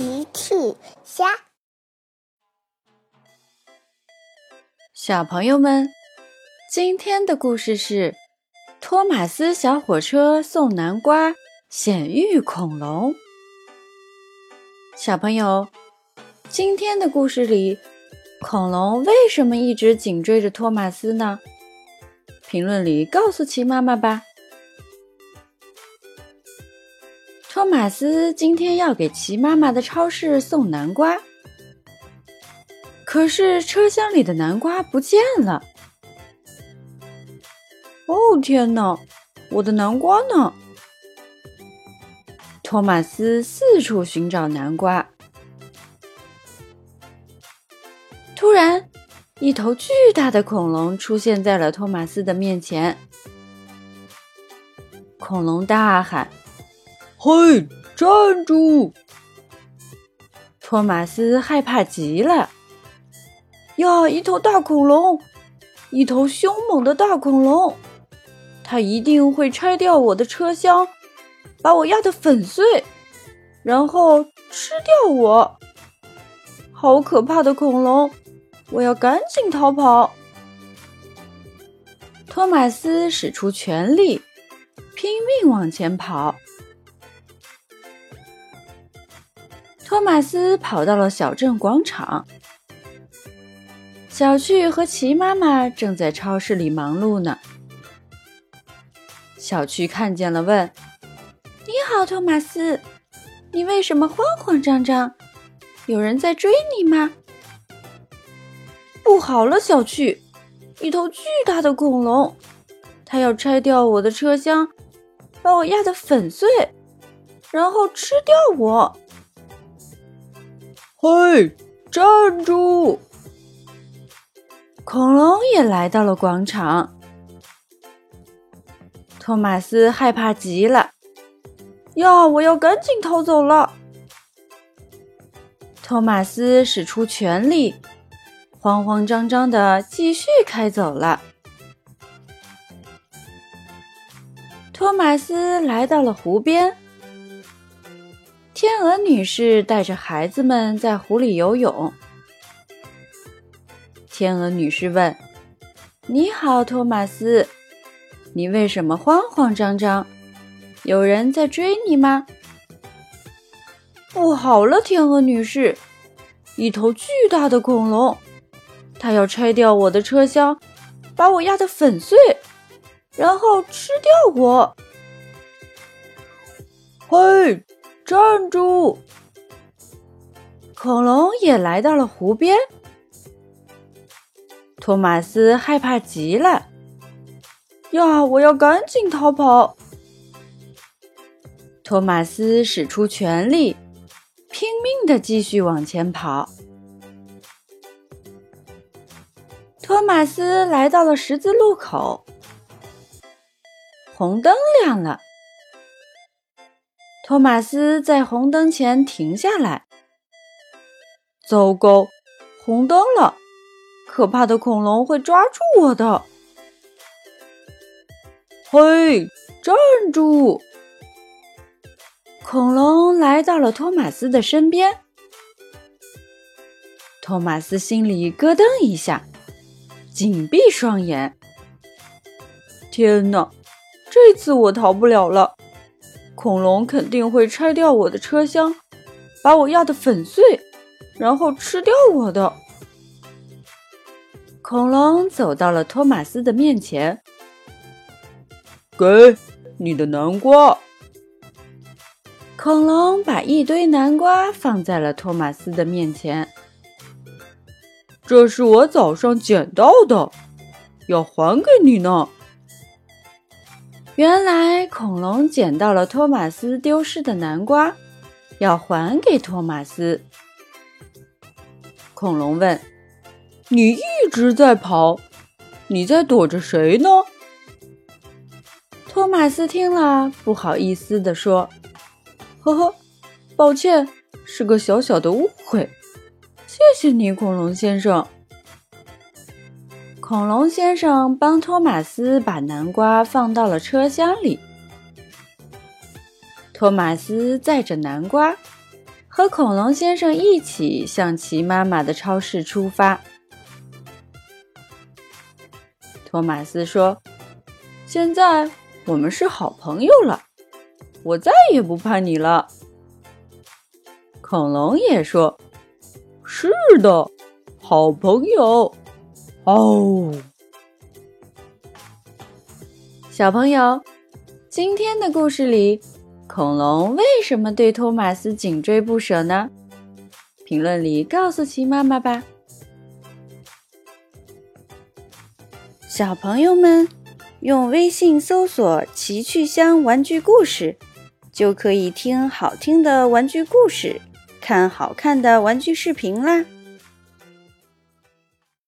奇趣虾，小朋友们，今天的故事是托马斯小火车送南瓜，险遇恐龙。小朋友，今天的故事里，恐龙为什么一直紧追着托马斯呢？评论里告诉奇妈妈吧。托马斯今天要给奇妈妈的超市送南瓜，可是车厢里的南瓜不见了。哦天哪，我的南瓜呢？托马斯四处寻找南瓜，突然，一头巨大的恐龙出现在了托马斯的面前。恐龙大喊。嘿，站住！托马斯害怕极了。呀，一头大恐龙，一头凶猛的大恐龙，它一定会拆掉我的车厢，把我压得粉碎，然后吃掉我。好可怕的恐龙！我要赶紧逃跑。托马斯使出全力，拼命往前跑。托马斯跑到了小镇广场，小趣和奇妈妈正在超市里忙碌呢。小趣看见了，问：“你好，托马斯，你为什么慌慌张张？有人在追你吗？”“不好了，小趣，一头巨大的恐龙，它要拆掉我的车厢，把我压得粉碎，然后吃掉我。”嘿，站住！恐龙也来到了广场。托马斯害怕极了，呀，我要赶紧逃走了。托马斯使出全力，慌慌张张的继续开走了。托马斯来到了湖边。天鹅女士带着孩子们在湖里游泳。天鹅女士问：“你好，托马斯，你为什么慌慌张张？有人在追你吗？”“不好了，天鹅女士，一头巨大的恐龙，它要拆掉我的车厢，把我压得粉碎，然后吃掉我。”“嘿！”站住！恐龙也来到了湖边。托马斯害怕极了，呀，我要赶紧逃跑。托马斯使出全力，拼命的继续往前跑。托马斯来到了十字路口，红灯亮了。托马斯在红灯前停下来。糟糕，红灯了！可怕的恐龙会抓住我的！嘿，站住！恐龙来到了托马斯的身边。托马斯心里咯噔一下，紧闭双眼。天哪，这次我逃不了了！恐龙肯定会拆掉我的车厢，把我压得粉碎，然后吃掉我的。恐龙走到了托马斯的面前，给你的南瓜。恐龙把一堆南瓜放在了托马斯的面前，这是我早上捡到的，要还给你呢。原来恐龙捡到了托马斯丢失的南瓜，要还给托马斯。恐龙问：“你一直在跑，你在躲着谁呢？”托马斯听了，不好意思地说：“呵呵，抱歉，是个小小的误会。谢谢你，恐龙先生。”恐龙先生帮托马斯把南瓜放到了车厢里。托马斯载着南瓜，和恐龙先生一起向齐妈妈的超市出发。托马斯说：“现在我们是好朋友了，我再也不怕你了。”恐龙也说：“是的，好朋友。”哦，小朋友，今天的故事里，恐龙为什么对托马斯紧追不舍呢？评论里告诉奇妈妈吧。小朋友们，用微信搜索“奇趣箱玩具故事”，就可以听好听的玩具故事，看好看的玩具视频啦。